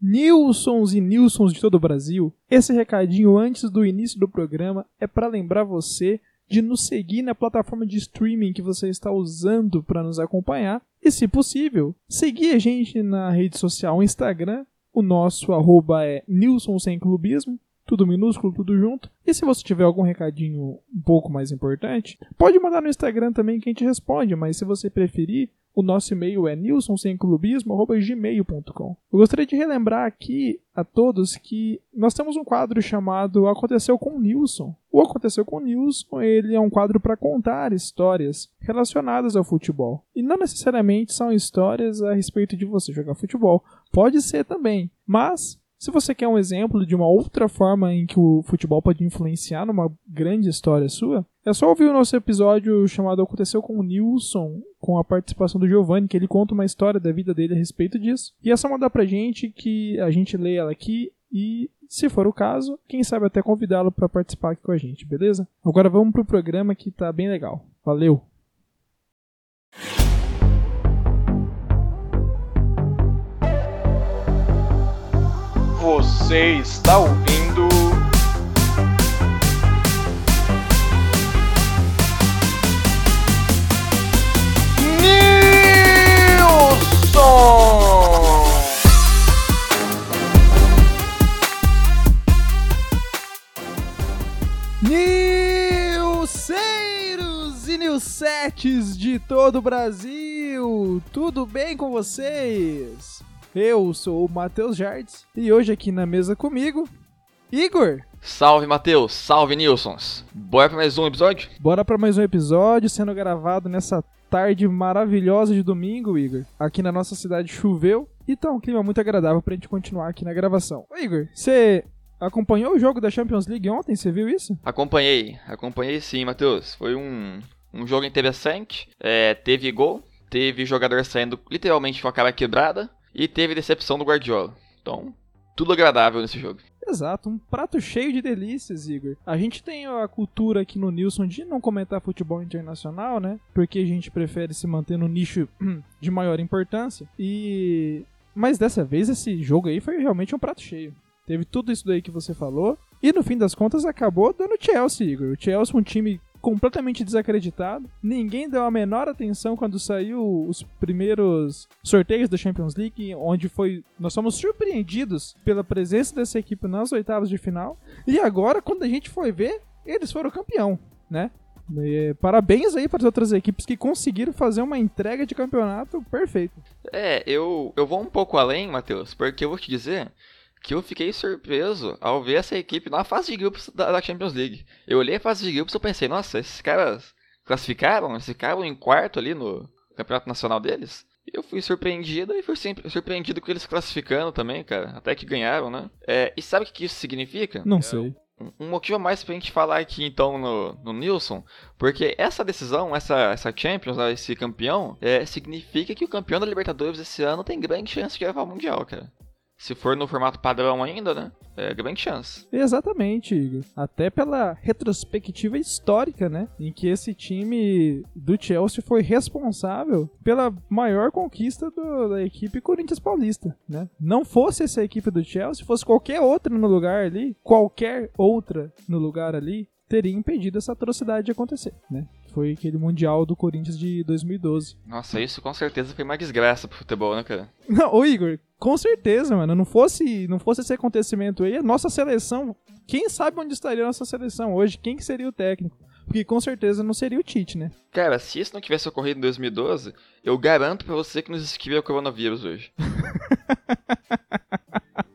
Nilsons e Nilsons de todo o Brasil, esse recadinho antes do início do programa é para lembrar você de nos seguir na plataforma de streaming que você está usando para nos acompanhar e, se possível, seguir a gente na rede social Instagram. O nosso arroba é Nilson Sem Clubismo, tudo minúsculo, tudo junto. E se você tiver algum recadinho um pouco mais importante, pode mandar no Instagram também que a gente responde, mas se você preferir, o nosso e-mail é nilsonsemclubismo.gmail.com. Eu gostaria de relembrar aqui a todos que nós temos um quadro chamado Aconteceu com Nilson. O Aconteceu com Nilson ele é um quadro para contar histórias relacionadas ao futebol. E não necessariamente são histórias a respeito de você jogar futebol. Pode ser também. Mas se você quer um exemplo de uma outra forma em que o futebol pode influenciar numa grande história sua, é só ouvir o nosso episódio chamado Aconteceu com o Nilson, com a participação do Giovanni, que ele conta uma história da vida dele a respeito disso. E é só mandar pra gente que a gente lê ela aqui e, se for o caso, quem sabe até convidá-lo para participar aqui com a gente, beleza? Agora vamos pro programa que tá bem legal. Valeu! Você está ouvindo. Nilceiros e Nilsetes de todo o Brasil! Tudo bem com vocês? Eu sou o Matheus Jardes e hoje aqui na mesa comigo, Igor. Salve Matheus, salve Nilsons. Bora pra mais um episódio? Bora para mais um episódio sendo gravado nessa tarde maravilhosa de domingo, Igor. Aqui na nossa cidade choveu e tá um clima muito agradável pra gente continuar aqui na gravação. Ô, Igor, você acompanhou o jogo da Champions League ontem? Você viu isso? Acompanhei, acompanhei sim, Matheus. Foi um, um jogo interessante. É, teve gol, teve jogador saindo literalmente com a cara quebrada e teve decepção do Guardiola. Então, tudo agradável nesse jogo. Exato, um prato cheio de delícias, Igor. A gente tem a cultura aqui no Nilson de não comentar futebol internacional, né? Porque a gente prefere se manter no nicho de maior importância. E mas dessa vez esse jogo aí foi realmente um prato cheio. Teve tudo isso daí que você falou. E no fim das contas acabou dando Chelsea, Igor. O Chelsea é um time completamente desacreditado. Ninguém deu a menor atenção quando saiu os primeiros sorteios da Champions League, onde foi nós fomos surpreendidos pela presença dessa equipe nas oitavas de final. E agora, quando a gente foi ver, eles foram campeão, né? E, parabéns aí para as outras equipes que conseguiram fazer uma entrega de campeonato perfeita. É, eu, eu vou um pouco além, Matheus, porque eu vou te dizer que eu fiquei surpreso ao ver essa equipe na fase de grupos da, Champions League. Eu olhei a fase de grupos e pensei, nossa, esses caras classificaram, eles ficaram em quarto ali no campeonato nacional deles. E eu fui surpreendido e fui sempre surpreendido com eles classificando também, cara. Até que ganharam, né? É, e sabe o que isso significa? Não sei. Um- Um motivo a mais pra gente falar aqui então no, no Nilson, porque essa decisão, essa, essa Champions, né, esse campeão, é, significa que o campeão da Libertadores esse ano tem grande chance de levar o Mundial, cara. Se for no formato padrão ainda, né? É grande chance. Exatamente, Igor. Até pela retrospectiva histórica, né? Em que esse time do Chelsea foi responsável pela maior conquista do- da equipe Corinthians Paulista, né? Não fosse essa equipe do Chelsea, fosse qualquer outra no lugar ali, qualquer outra no lugar ali, teria impedido essa atrocidade de acontecer, né? Foi aquele Mundial do Corinthians de 2012. Nossa, isso com certeza foi uma desgraça pro futebol, né, cara? Não, ô Igor, com certeza, mano. Não fosse, não fosse esse acontecimento aí, a nossa seleção, quem sabe onde estaria a nossa seleção hoje? Quem que seria o técnico? Porque com certeza não seria o Tite, né? Cara, se isso não tivesse ocorrido em 2012, eu garanto pra você que não existiria o coronavírus hoje.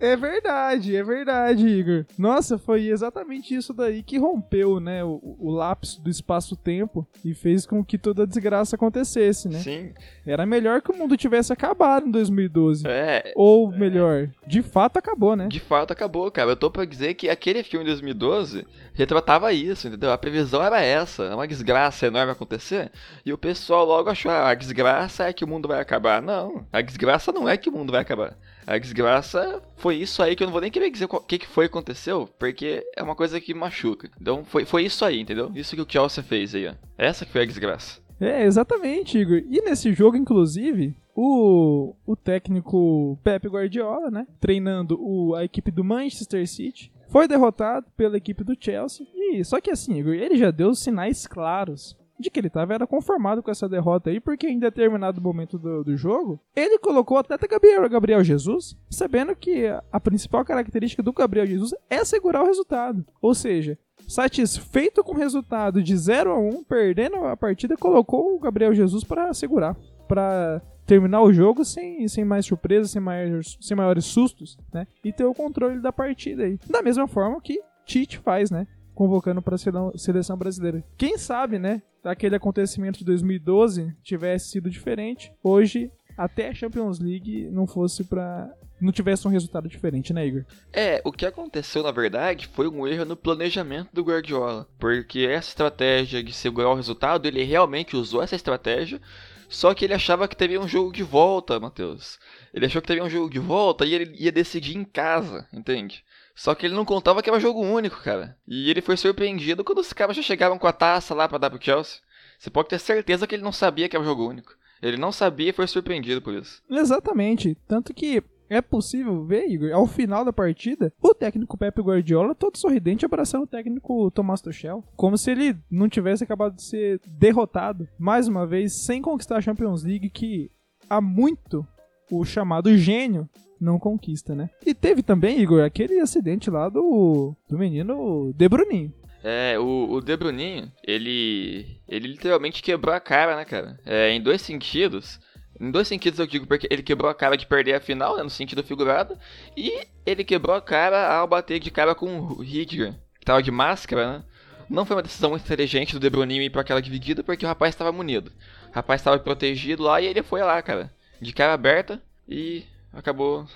É verdade, é verdade, Igor. Nossa, foi exatamente isso daí que rompeu, né, o, o lapso do espaço-tempo e fez com que toda a desgraça acontecesse, né? Sim. Era melhor que o mundo tivesse acabado em 2012. É, Ou melhor, de fato acabou, né? De fato acabou, cara. Eu tô pra dizer que aquele filme de 2012 retratava isso, entendeu? A previsão era essa, uma desgraça enorme acontecer, e o pessoal logo achou, ah, a desgraça é que o mundo vai acabar. Não, a desgraça não é que o mundo vai acabar. A desgraça foi isso aí que eu não vou nem querer dizer o que, que foi que aconteceu, porque é uma coisa que machuca. Então foi, foi isso aí, entendeu? Isso que o Chelsea fez aí, ó. Essa que foi a desgraça. É, exatamente, Igor. E nesse jogo, inclusive, o, o técnico Pep Guardiola, né? Treinando o, a equipe do Manchester City. Foi derrotado pela equipe do Chelsea. E só que assim, Igor, ele já deu sinais claros de que ele estava era conformado com essa derrota aí, porque em determinado momento do, do jogo, ele colocou o atleta Gabriel, Gabriel Jesus, sabendo que a principal característica do Gabriel Jesus é segurar o resultado. Ou seja, satisfeito com o resultado de 0 a 1, perdendo a partida, colocou o Gabriel Jesus para segurar, para terminar o jogo sem, sem mais surpresas, sem maiores, sem maiores sustos, né? E ter o controle da partida aí. Da mesma forma que Tite faz, né? Convocando para a seleção brasileira. Quem sabe, né? Aquele acontecimento de 2012 tivesse sido diferente. Hoje, até a Champions League não fosse para não tivesse um resultado diferente, né, Igor? É, o que aconteceu na verdade foi um erro no planejamento do Guardiola, porque essa estratégia de segurar o resultado, ele realmente usou essa estratégia, só que ele achava que teria um jogo de volta, Matheus. Ele achou que teria um jogo de volta e ele ia decidir em casa, entende? Só que ele não contava que era jogo único, cara. E ele foi surpreendido quando os caras já chegavam com a taça lá para dar pro Chelsea. Você pode ter certeza que ele não sabia que era jogo único. Ele não sabia e foi surpreendido por isso. Exatamente. Tanto que é possível ver, Igor, ao final da partida, o técnico Pepe Guardiola todo sorridente abraçando o técnico Tomás Tuchel, como se ele não tivesse acabado de ser derrotado mais uma vez sem conquistar a Champions League que há muito o chamado gênio não conquista, né? E teve também, Igor, aquele acidente lá do, do menino De Bruninho. É, o, o De Bruninho, ele, ele literalmente quebrou a cara, né, cara? É, em dois sentidos. Em dois sentidos eu digo, porque ele quebrou a cara de perder a final, né, no sentido figurado, e ele quebrou a cara ao bater de cara com o Ridger, que tava de máscara, né? Não foi uma decisão inteligente do De Bruninho ir pra aquela dividida, porque o rapaz estava munido. O rapaz estava protegido lá e ele foi lá, cara, de cara aberta, e acabou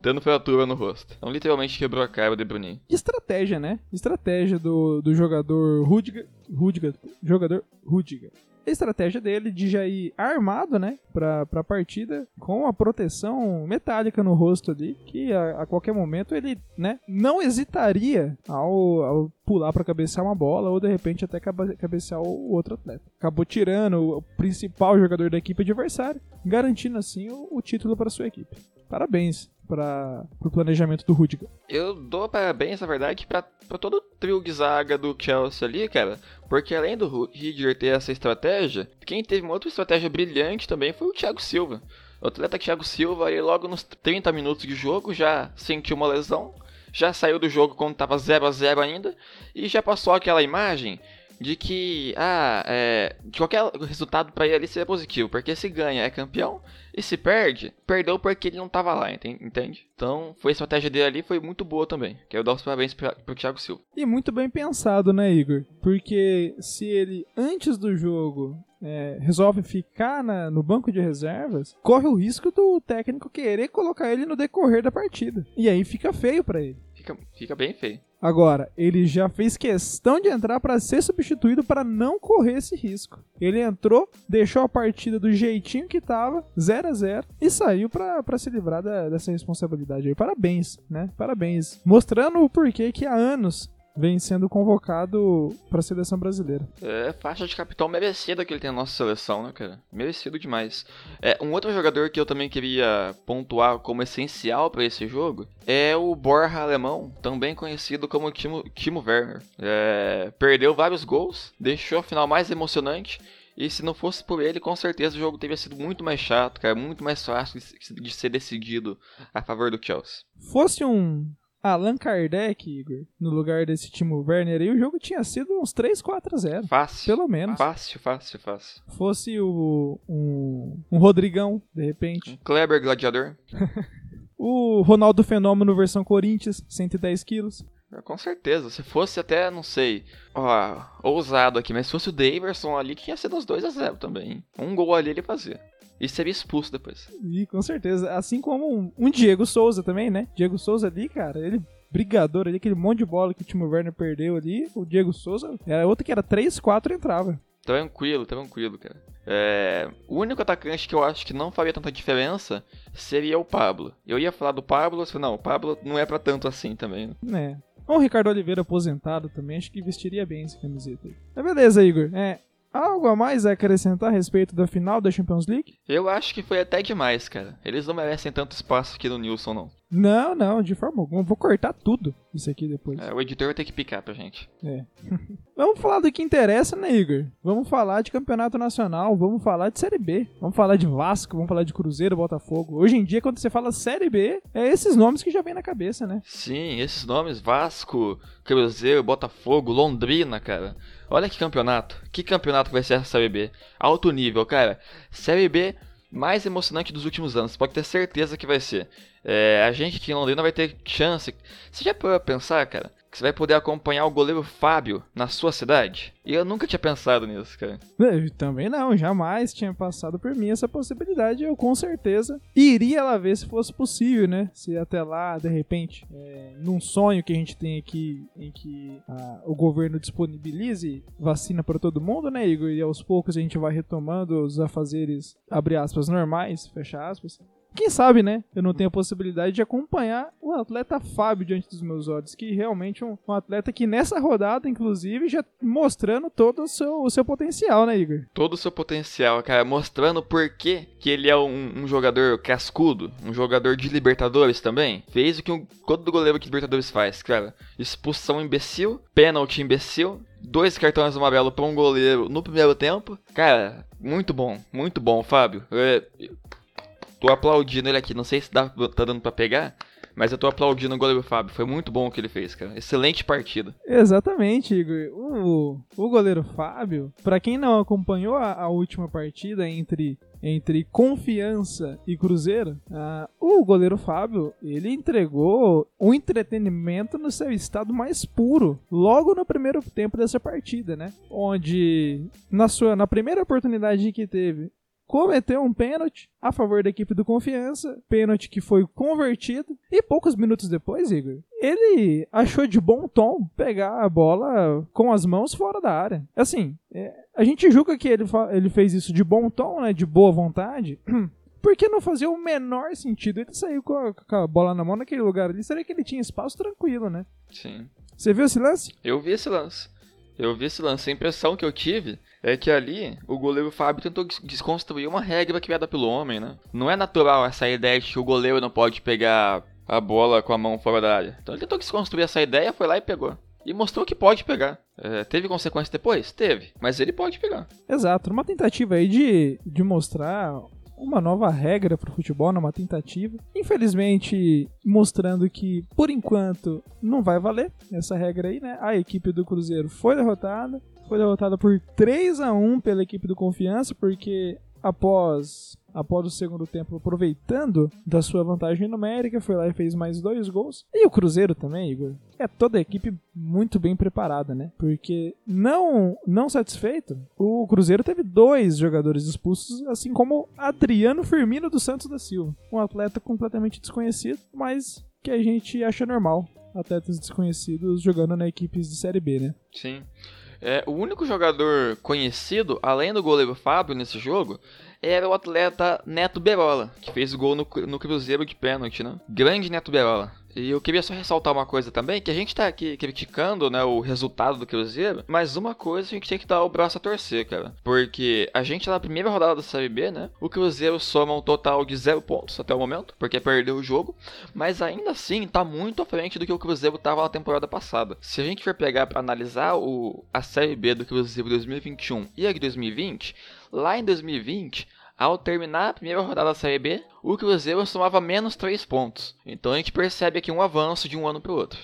dando fratura no rosto. Então, literalmente quebrou a cara do Bruninho. Estratégia, né? Estratégia do, do jogador Rudiger. Rudiger. Jogador Rudiger. A estratégia dele de já ir armado, né, pra, pra partida, com a proteção metálica no rosto ali, que a, a qualquer momento ele, né, não hesitaria ao, ao pular para cabecear uma bola ou de repente até cabecear o outro atleta. Acabou tirando o principal jogador da equipe adversária, garantindo assim o, o título para sua equipe. Parabéns para o planejamento do Rudiger. Eu dou parabéns, na verdade, para todo o trio de zaga do Chelsea ali, cara, porque além do Rudiger ter essa estratégia, quem teve uma outra estratégia brilhante também foi o Thiago Silva. O atleta Thiago Silva, aí logo nos 30 minutos de jogo, já sentiu uma lesão, já saiu do jogo quando estava 0 a 0 ainda, e já passou aquela imagem de que ah, é, de qualquer resultado para ele ali seria positivo, porque se ganha é campeão e se perde, perdeu porque ele não estava lá, entende? Então, foi a estratégia dele ali foi muito boa também. Quero dar os parabéns para o Thiago Silva. E muito bem pensado, né, Igor? Porque se ele antes do jogo é, resolve ficar na, no banco de reservas, corre o risco do técnico querer colocar ele no decorrer da partida. E aí fica feio para ele. Fica, fica bem feio. Agora, ele já fez questão de entrar para ser substituído para não correr esse risco. Ele entrou, deixou a partida do jeitinho que tava, 0 a 0 e saiu para se livrar da, dessa responsabilidade aí. Parabéns, né? Parabéns. Mostrando o porquê que há anos vem sendo convocado para a seleção brasileira. É, faixa de capitão merecida que ele tem na nossa seleção, né, cara? Merecido demais. É, um outro jogador que eu também queria pontuar como essencial para esse jogo é o Borja alemão, também conhecido como Timo, Timo Werner. É, perdeu vários gols, deixou a final mais emocionante. E se não fosse por ele, com certeza o jogo teria sido muito mais chato, cara, muito mais fácil de ser decidido a favor do Chelsea. Fosse um Allan Kardec, Igor, no lugar desse Timo Werner aí, o jogo tinha sido uns 3, 4 a 0. Fácil. Pelo menos. Fácil, fácil, fácil. Fosse o, um, um Rodrigão, de repente. Um Kleber Gladiador. o Ronaldo Fenômeno versão Corinthians, 110 quilos. Com certeza. Se fosse até, não sei, ó, ousado aqui, mas se fosse o Daverson ali, tinha sido uns 2 a 0 também. Um gol ali ele fazia. E seria expulso depois. E com certeza. Assim como um, um Diego Souza também, né? Diego Souza ali, cara, ele brigador ali, aquele monte de bola que o Timo Werner perdeu ali, o Diego Souza, era outro que era 3, 4 entrava. Tranquilo, tranquilo, cara. É, o único atacante que eu acho que não faria tanta diferença seria o Pablo. Eu ia falar do Pablo, mas não, o Pablo não é para tanto assim também. Né? É. O Ricardo Oliveira aposentado também, acho que vestiria bem essa camiseta aí. Mas beleza, Igor. É, Algo a mais a acrescentar a respeito da final da Champions League? Eu acho que foi até demais, cara. Eles não merecem tanto espaço aqui no Nilson, não. Não, não, de forma alguma. Vou cortar tudo isso aqui depois. É, o editor vai ter que picar pra gente. É. vamos falar do que interessa, né, Igor? Vamos falar de campeonato nacional, vamos falar de Série B, vamos falar de Vasco, vamos falar de Cruzeiro, Botafogo. Hoje em dia, quando você fala Série B, é esses nomes que já vem na cabeça, né? Sim, esses nomes: Vasco, Cruzeiro, Botafogo, Londrina, cara. Olha que campeonato. Que campeonato vai ser essa Série B? Alto nível, cara. Série B mais emocionante dos últimos anos. Pode ter certeza que vai ser. É, a gente aqui em Londrina vai ter chance. Você já pode pensar, cara? Que você vai poder acompanhar o goleiro Fábio na sua cidade? E eu nunca tinha pensado nisso, cara. Eu também não, jamais tinha passado por mim essa possibilidade. Eu com certeza iria lá ver se fosse possível, né? Se até lá, de repente, é, num sonho que a gente tem aqui, em que a, o governo disponibilize vacina para todo mundo, né, Igor? E aos poucos a gente vai retomando os afazeres, abre aspas, normais, fecha aspas. Quem sabe, né? Eu não tenho a possibilidade de acompanhar o atleta Fábio diante dos meus olhos, que realmente é um, um atleta que nessa rodada, inclusive, já mostrando todo o seu, o seu potencial, né, Igor? Todo o seu potencial, cara, mostrando por que, ele é um, um jogador cascudo, um jogador de Libertadores também. Fez o que um, todo goleiro que Libertadores faz, cara. Expulsão imbecil, pênalti imbecil, dois cartões amarelo para um goleiro no primeiro tempo. Cara, muito bom, muito bom, Fábio. É, tô aplaudindo ele aqui. Não sei se dá, tá dando pra pegar, mas eu tô aplaudindo o goleiro Fábio. Foi muito bom o que ele fez, cara. Excelente partida. Exatamente, Igor. O, o goleiro Fábio, para quem não acompanhou a, a, última partida entre entre Confiança e Cruzeiro, uh, o goleiro Fábio ele entregou um entretenimento no seu estado mais puro, logo no primeiro tempo dessa partida, né? Onde na sua na primeira oportunidade que teve cometeu um pênalti a favor da equipe do Confiança, pênalti que foi convertido, e poucos minutos depois, Igor, ele achou de bom tom pegar a bola com as mãos fora da área. Assim, é, a gente julga que ele, ele fez isso de bom tom, né, de boa vontade, porque não fazia o menor sentido ele sair com a, com a, bola na mão naquele lugar ali. Seria que ele tinha espaço tranquilo, né? Sim. Você viu esse lance? Eu vi esse lance. Eu vi esse lance. A impressão que eu tive é que ali o goleiro Fábio tentou desconstruir uma regra criada pelo homem, né? Não é natural essa ideia de que o goleiro não pode pegar a bola com a mão fora da área. Então ele tentou desconstruir essa ideia, foi lá e pegou. E mostrou que pode pegar. É, teve consequência depois? Teve. Mas ele pode pegar. Exato. Uma tentativa aí de, de mostrar uma nova regra para o futebol, numa tentativa. Infelizmente, mostrando que, por enquanto, não vai valer essa regra aí, né? A equipe do Cruzeiro foi derrotada foi derrotada por 3 a 1 pela equipe do Confiança, porque após após o segundo tempo, aproveitando da sua vantagem numérica, foi lá e fez mais dois gols. E o Cruzeiro também, Igor, é toda a equipe muito bem preparada, né? Porque não não satisfeito, o Cruzeiro teve dois jogadores expulsos, assim como Adriano Firmino dos Santos da Silva, um atleta completamente desconhecido, mas que a gente acha normal atletas desconhecidos jogando na equipes de Série B, né? Sim. É, o único jogador conhecido, além do goleiro Fábio nesse jogo, era o atleta Neto Berola, que fez gol no, no Cruzeiro de pênalti, né? Grande Neto Berola. E eu queria só ressaltar uma coisa também, que a gente tá aqui criticando, né, o resultado do Cruzeiro, mas uma coisa a gente tem que dar o braço a torcer, cara. Porque a gente na primeira rodada da Série B, né, o Cruzeiro soma um total de zero pontos até o momento, porque perdeu o jogo, mas ainda assim tá muito à frente do que o Cruzeiro tava na temporada passada. Se a gente for pegar para analisar o, a Série B do Cruzeiro 2021 e a de 2020, lá em 2020 ao terminar a primeira rodada da Série B, o Cruzeiro somava menos 3 pontos. Então a gente percebe aqui um avanço de um ano para o outro.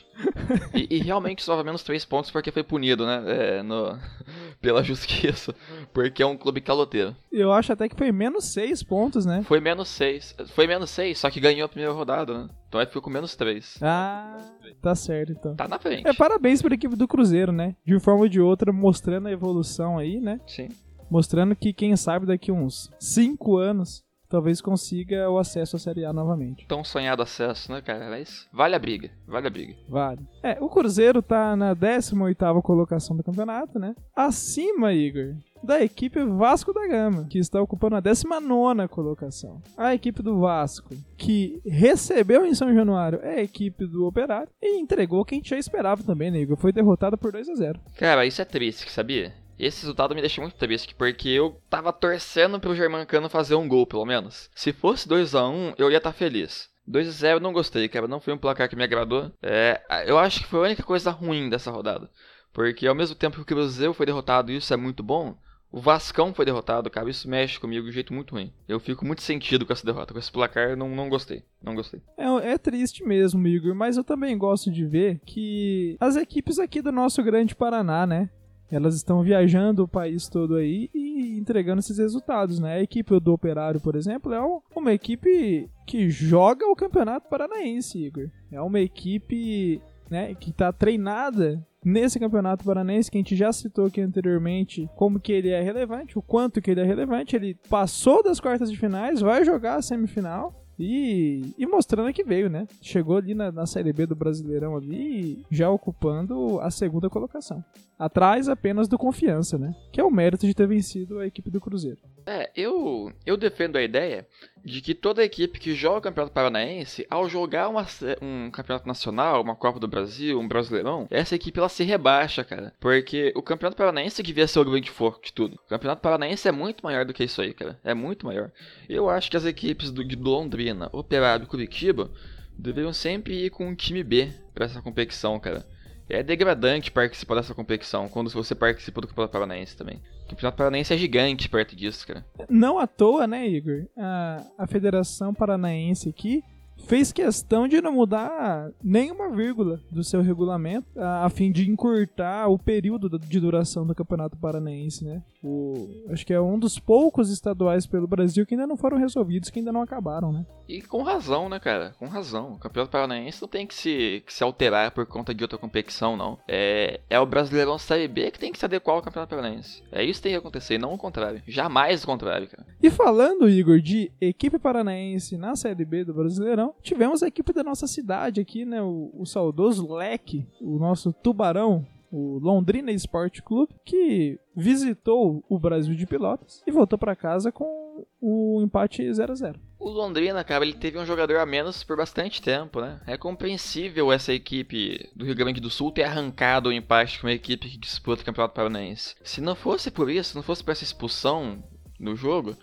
e, e, realmente somava menos 3 pontos porque foi punido, né? É, no, pela justiça. Porque é um clube caloteiro. Eu acho até que foi menos 6 pontos, né? Foi menos 6. Foi menos 6, só que ganhou a primeira rodada, né? Então aí ficou com menos 3. Ah, tá certo então. Tá na frente. É, parabéns para a equipe do Cruzeiro, né? De uma forma ou de outra, mostrando a evolução aí, né? Sim mostrando que quem sabe daqui uns 5 anos talvez consiga o acesso à Série A novamente. Tão sonhado acesso, né, cara? Mas vale a briga, vale a briga. Vale. É, o Cruzeiro tá na 18ª colocação do campeonato, né? Acima, Igor, da equipe Vasco da Gama, que está ocupando a 19 colocação. A equipe do Vasco, que recebeu em São Januário, é a equipe do Operário e entregou quem já esperava também, né, Igor? Foi derrotada por 2 a 0 Cara, isso é triste, sabia? Esse resultado me deixa muito triste, porque eu tava torcendo pro Germancano fazer um gol, pelo menos. Se fosse 2 a 1 eu ia estar tá feliz. 2 a 0 não gostei, cara. Não foi um placar que me agradou. É, eu acho que foi a única coisa ruim dessa rodada. Porque ao mesmo tempo que o Cruzeiro foi derrotado isso é muito bom, o Vascão foi derrotado, cara. Isso mexe comigo de um jeito muito ruim. Eu fico muito sentido com essa derrota. Com esse placar, não, não gostei. Não gostei. É, é triste mesmo, Igor. Mas eu também gosto de ver que as equipes aqui do nosso grande Paraná, né? Elas estão viajando o país todo aí e entregando esses resultados, né? A equipe do Operário, por exemplo, é uma equipe que joga o Campeonato Paranaense, Igor. É uma equipe né, que está treinada nesse campeonato paranaense que a gente já citou aqui anteriormente, como que ele é relevante, o quanto que ele é relevante, ele passou das quartas de finais, vai jogar a semifinal e, e mostrando que veio, né? Chegou ali na, na Série B do Brasileirão ali, já ocupando a segunda colocação. Atrás apenas do Confiança, né? Que é o mérito de ter vencido a equipe do Cruzeiro. É, eu, eu defendo a ideia de que toda equipe que joga o Campeonato Paranaense, ao jogar uma, um Campeonato Nacional, uma Copa do Brasil, um Brasileirão, essa equipe ela se rebaixa, cara. Porque o Campeonato Paranaense devia ser o grande foco de tudo. O Campeonato Paranaense é muito maior do que isso aí, cara. É muito maior. Eu acho que as equipes do, de Londrina, Operário e Curitiba deveriam sempre ir com um time B para essa competição, cara. É degradante participar dessa competição quando você participa do Campeonato Paranaense também. O Campeonato Paranaense é gigante perto disso, cara. Não à toa, né, Igor? A, a Federação Paranaense aqui fez questão de não mudar nenhuma vírgula do seu regulamento a, a, fim de encurtar o período de duração do Campeonato Paranaense, né? O, acho que é um dos poucos estaduais pelo Brasil que ainda não foram resolvidos, que ainda não acabaram, né? E com razão, né, cara? Com razão. O Campeonato Paranaense não tem que se, que se alterar por conta de outra competição, não. É, é o Brasileirão Série B que tem que se adequar ao Campeonato Paranaense. É isso que tem que acontecer, não o contrário. Jamais o contrário, cara. E falando, Igor, de equipe paranaense na Série B do Brasileirão, tivemos a equipe da nossa cidade aqui, né? O, o saudoso Leque, o nosso tubarão, o Londrina Esporte Clube, que visitou o Brasil de Pelotas e voltou para casa com o empate 0 a 0 O Londrina, cara, ele teve um jogador a menos por bastante tempo, né? É compreensível essa equipe do Rio Grande do Sul ter arrancado o empate com uma equipe que disputa o Campeonato Paranaense. Se não fosse por isso, se não fosse por essa expulsão no jogo,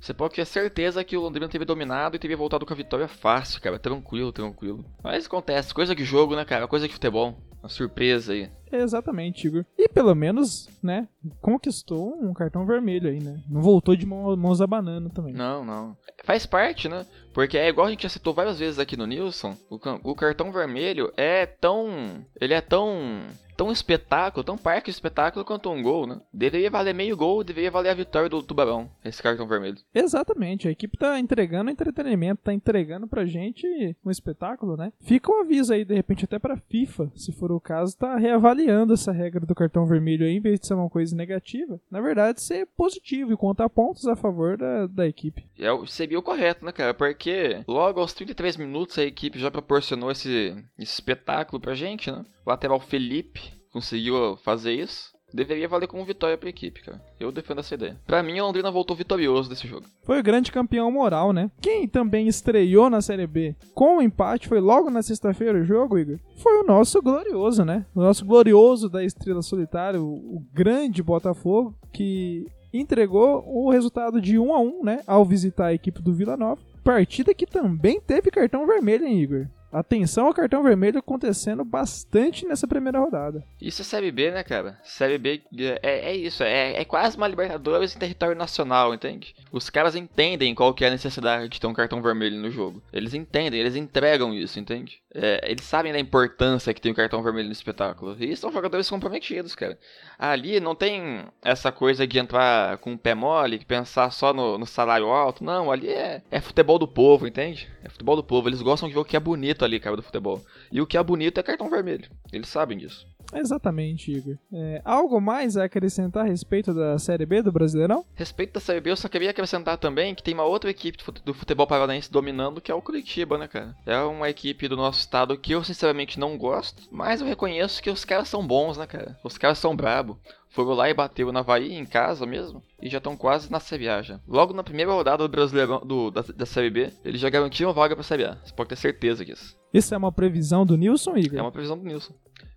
você pode ter certeza que o Londrina teve dominado e teria voltado com a vitória fácil, cara. Tranquilo, tranquilo. Mas acontece, coisa de jogo, né, cara? Coisa de futebol. Uma surpresa aí. Exatamente, Igor. E pelo menos, né, conquistou um cartão vermelho aí, né? Não voltou de mãos abanando também. Não, não. Faz parte, né? Porque é igual a gente já citou várias vezes aqui no Nilson, o, o cartão vermelho é tão. Ele é tão tão espetáculo, tão parque de espetáculo quanto um gol, né? Deveria valer meio gol, deveria valer a vitória do Tubarão, esse cartão vermelho. Exatamente, a equipe tá entregando entretenimento, tá entregando pra gente um espetáculo, né? Fica um aviso aí, de repente, até pra FIFA, se for o caso, tá reavaliando essa regra do cartão vermelho aí, em vez de ser uma coisa negativa, na verdade, ser positivo e contar pontos a favor da, da equipe. É, seria o correto, né, cara? Porque logo aos 33 minutos a equipe já proporcionou esse, esse espetáculo pra gente, né? O lateral Felipe conseguiu fazer isso, deveria valer como vitória para a equipe, cara. Eu defendo essa ideia. Para mim, o Londrina voltou vitorioso desse jogo. Foi o grande campeão moral, né? Quem também estreou na Série B com o empate, foi logo na sexta-feira o jogo, Igor? Foi o nosso glorioso, né? O nosso glorioso da Estrela Solitária, o, o grande Botafogo, que entregou o resultado de 1 a 1 né? Ao visitar a equipe do Vila Nova. Partida que também teve cartão vermelho, hein, Igor? Atenção ao cartão vermelho acontecendo bastante nessa primeira rodada. Isso é Série B, né, cara? Série B é, é isso, é, é quase uma Libertadores em território nacional, entende? Os caras entendem qual que é a necessidade de ter um cartão vermelho no jogo. Eles entendem, eles entregam isso, entende? É, eles sabem da importância que tem o cartão vermelho no espetáculo. E são jogadores comprometidos, cara. Ali não tem essa coisa de entrar com o pé mole, pensar só no, no salário alto. Não, ali é, é futebol do povo, entende? É futebol do povo. Eles gostam de ver o que é bonito bonito ali, cara, do futebol. E o que é bonito é cartão vermelho. Eles sabem disso. Exatamente, Igor. É, algo mais a acrescentar a respeito da Série B do Brasileirão? Respeito da Série B, eu só queria acrescentar também que tem uma outra equipe do futebol paranaense dominando, que é o Curitiba, né, cara? É uma equipe do nosso estado que eu sinceramente não gosto, mas eu reconheço que os caras são bons, né, cara? Os caras são brabo. Foram lá e bateu na Havaí em casa mesmo e já estão quase na Série A já. Logo na primeira rodada do Brasileirão do, da, da Série B, eles já garantiram vaga pra Série A. Você pode ter certeza disso. Isso é uma previsão do Nilson, Igor? É uma previsão do Nilson.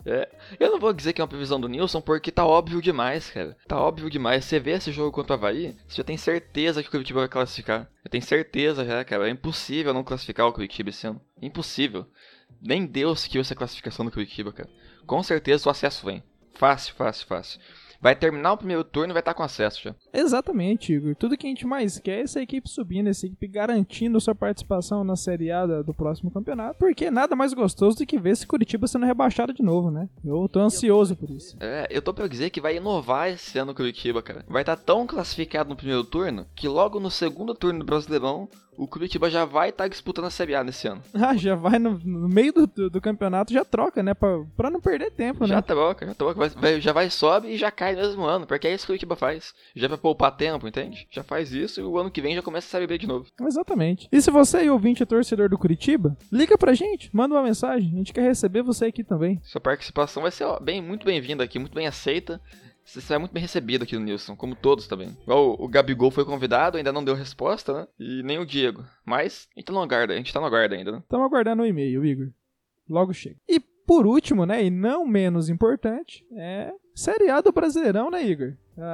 É, eu não vou dizer que é uma previsão do Nilson porque tá óbvio demais, cara. Tá óbvio demais. Você vê esse jogo contra o Havaí, você já tem certeza que o Curitiba vai classificar. Eu tenho certeza já, cara. É impossível não classificar o Curitiba esse ano. Impossível. Nem Deus quis essa classificação do Curitiba, cara. Com certeza o acesso vem. Fácil, fácil, fácil. Vai terminar o primeiro turno e vai estar com acesso já. Exatamente, Igor. Tudo que a gente mais quer é essa equipe subindo, essa equipe garantindo sua participação na Série A do próximo campeonato, porque nada mais gostoso do que ver esse Curitiba sendo rebaixado de novo, né? Eu tô ansioso por isso. É, eu tô pra dizer que vai inovar esse ano o Curitiba, cara. Vai estar tão classificado no primeiro turno que logo no segundo turno do Brasileirão o Curitiba já vai estar tá disputando a Série A nesse ano. Ah, já vai no, no meio do, do, campeonato, já troca, né? Pra, pra não perder tempo, já né? Troca, já troca, vai, já vai, sobe e já cai no mesmo ano, porque é isso que o Curitiba faz. Já vai poupar tempo, entende? Já faz isso e o ano que vem já começa a Série B de novo. Exatamente. E se você é ouvinte é torcedor do Curitiba, liga pra gente, manda uma mensagem, a gente quer receber você aqui também. Sua participação vai ser ó, bem, muito bem-vinda aqui, muito bem aceita. Você é muito bem recebido aqui no Nilson, como todos também. Igual o Gabigol foi convidado, ainda não deu resposta, né? E nem o Diego. Mas a gente tá no aguardo, a gente tá no aguardo ainda, né? Estamos aguardando o e-mail, Igor. Logo chega. E por último, né, e não menos importante, é Série A do Brasileirão, né, Igor?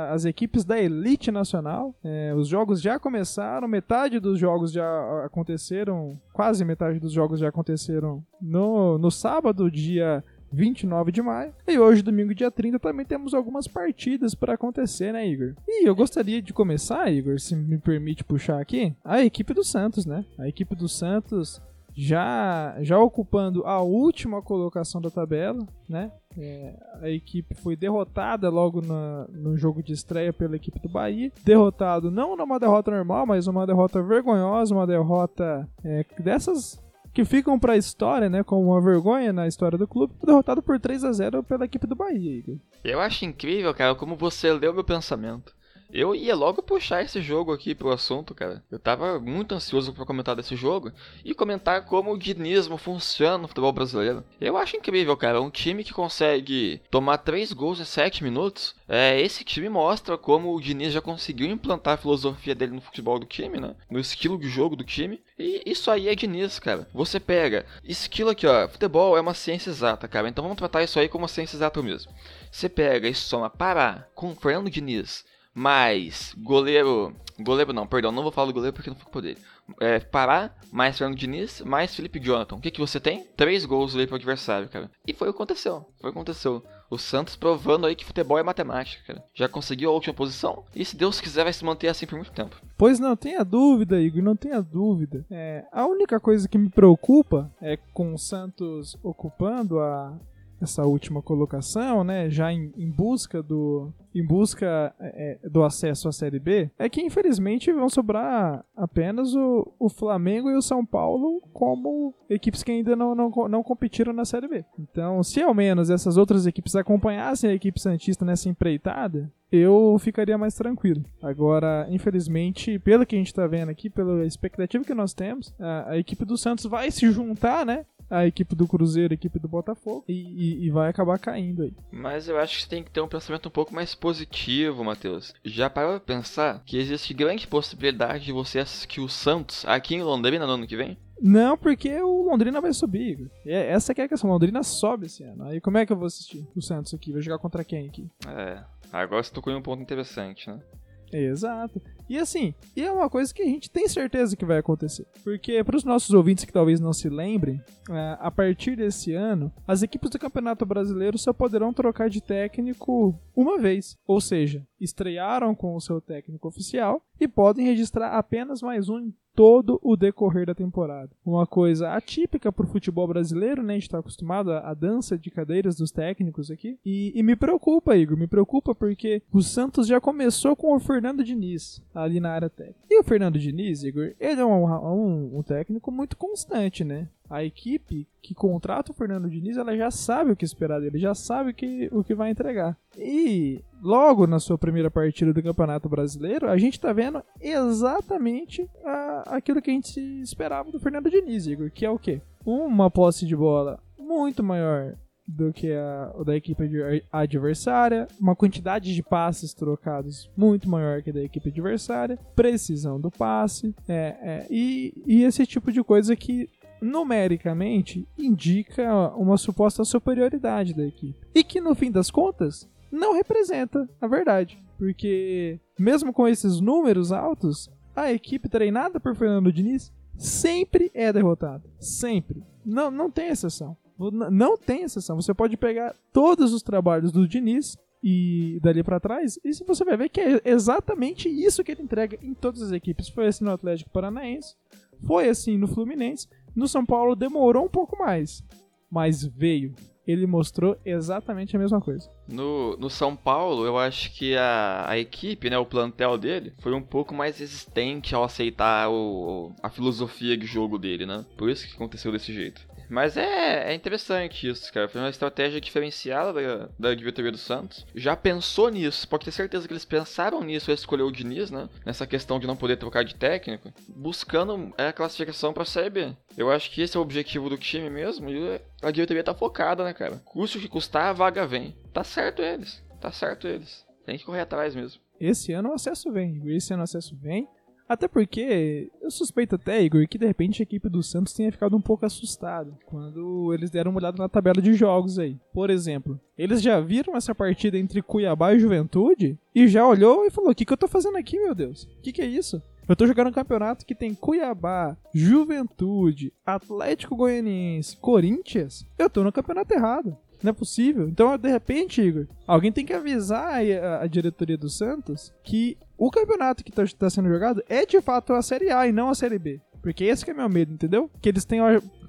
As equipes da elite nacional, é, os jogos já começaram, metade dos jogos já aconteceram, quase metade dos jogos já aconteceram no, no sábado, dia 29 de maio. E hoje, domingo, dia 30, também temos algumas partidas para acontecer, né, Igor? E eu gostaria de começar, Igor, se me permite puxar aqui, a equipe do Santos, né? A equipe do Santos já, já ocupando a última colocação da tabela, né? É, a equipe foi derrotada logo na, no jogo de estreia pela equipe do Bahia. Derrotado não numa derrota normal, mas uma derrota vergonhosa, uma derrota é, dessas que ficam para a história, né, como uma vergonha na história do clube, derrotado por 3 a 0 pela equipe do Bahia. Eu acho incrível, cara, como você leu meu pensamento. Eu ia logo puxar esse jogo aqui pro assunto, cara. Eu tava muito ansioso para comentar desse jogo e comentar como o dinismo funciona no futebol brasileiro. Eu acho incrível, cara. Um time que consegue tomar 3 gols em 7 minutos. É, esse time mostra como o Diniz já conseguiu implantar a filosofia dele no futebol do time, né? No estilo de jogo do time. E isso aí é Diniz, cara. Você pega, esquilo aqui, ó. Futebol é uma ciência exata, cara. Então vamos tratar isso aí como uma ciência exata mesmo. Você pega e soma Pará com Fernando Diniz mais goleiro. Goleiro não, perdão, não vou falar do goleiro porque não fico por dele. É, Pará, mais Fernando Diniz, mais Felipe Jonathan. O que, que você tem? Três gols ali pro adversário, cara. E foi o que aconteceu. Foi o que aconteceu. O Santos provando aí que futebol é matemática, cara. Já conseguiu a última posição e se Deus quiser vai se manter assim por muito tempo. Pois não, tenha dúvida, Igor, não tenha dúvida. É, a única coisa que me preocupa é com o Santos ocupando a, essa última colocação, né, já em, em busca do em busca é, é, do acesso à Série B, é que infelizmente vão sobrar apenas o, o Flamengo e o São Paulo como equipes que ainda não, não, não competiram na Série B. Então, se ao menos essas outras equipes acompanhassem a equipe Santista nessa empreitada, eu ficaria mais tranquilo. Agora, infelizmente, pelo que a gente está vendo aqui, pela expectativa que nós temos, a, a, equipe do Santos vai se juntar, né? A equipe do Cruzeiro, a equipe do Botafogo, e, e, e, vai acabar caindo aí. Mas eu acho que você tem que ter um pensamento um pouco mais positivo, Matheus. Já parou pra pensar que existe grande possibilidade de você assistir o Santos aqui em Londrina no ano que vem? Não, porque o Londrina vai subir. É, essa que é a questão. O Londrina sobe esse ano. Aí como é que eu vou assistir o Santos aqui? Vai jogar contra quem aqui? É, agora você tocou em um ponto interessante, né? Exato. E assim, e é uma coisa que a gente tem certeza que vai acontecer. Porque para os nossos ouvintes que talvez não se lembrem, é, a partir desse ano, as equipes do Campeonato Brasileiro só poderão trocar de técnico uma vez. Ou seja, estrearam com o seu técnico oficial e podem registrar apenas mais um todo o decorrer da temporada. Uma coisa atípica para o futebol brasileiro, né? A gente está acostumado à, dança de cadeiras dos técnicos aqui. E, e, me preocupa, Igor, me preocupa porque o Santos já começou com o Fernando Diniz ali na área técnica. E o Fernando Diniz, Igor, ele é um, um, um técnico muito constante, né? A equipe que contrata o Fernando Diniz, ela já sabe o que esperar dele, já sabe o que, o que vai entregar. E logo na sua primeira partida do Campeonato Brasileiro, a gente está vendo exatamente a, aquilo que a gente esperava do Fernando Diniz, Igor, que é o quê? Uma posse de bola muito maior do que a da equipe adversária, uma quantidade de passes trocados muito maior que a da equipe adversária, precisão do passe, é, é, e, e esse tipo de coisa que numericamente indica uma suposta superioridade da equipe. E que no fim das contas não representa a verdade. Porque, mesmo com esses números altos, a equipe treinada por Fernando Diniz sempre é derrotada. Sempre. Não, não tem exceção. Não tem exceção. Você pode pegar todos os trabalhos do Diniz e dali para trás, e você vai ver que é exatamente isso que ele entrega em todas as equipes. Foi assim no Atlético Paranaense, foi assim no Fluminense, no São Paulo demorou um pouco mais, mas veio ele mostrou exatamente a mesma coisa. No, no São Paulo, eu acho que a, a equipe, né, o plantel dele, foi um pouco mais resistente ao aceitar o, a filosofia de jogo dele, né? Por isso que aconteceu desse jeito. Mas é, é interessante isso, cara. Foi uma estratégia diferenciada da, da diretoria do Santos. Já pensou nisso, pode ter certeza que eles pensaram nisso ao escolher o Diniz, né? Nessa questão de não poder trocar de técnico, buscando é, a classificação pra Série B. Eu acho que esse é o objetivo do time mesmo e a diretoria tá focada, né, cara? Custo que custar, a vaga vem. Tá certo eles, tá certo eles. Tem que correr atrás mesmo. Esse ano o acesso vem, esse ano o acesso vem. Até porque eu suspeito até, Igor, que de repente a equipe do Santos tenha ficado um pouco assustada quando eles deram uma olhada na tabela de jogos aí. Por exemplo, eles já viram essa partida entre Cuiabá e Juventude e já olhou e falou: O que, que eu tô fazendo aqui, meu Deus? O que, que é isso? Eu tô jogando um campeonato que tem Cuiabá, Juventude, Atlético Goianiense, Corinthians. Eu tô no campeonato errado. Não é possível. Então, de repente, Igor, alguém tem que avisar a, a diretoria do Santos que o campeonato que está tá sendo jogado é de fato a Série A e não a Série B. Porque esse que é meu medo, entendeu? Que eles tenham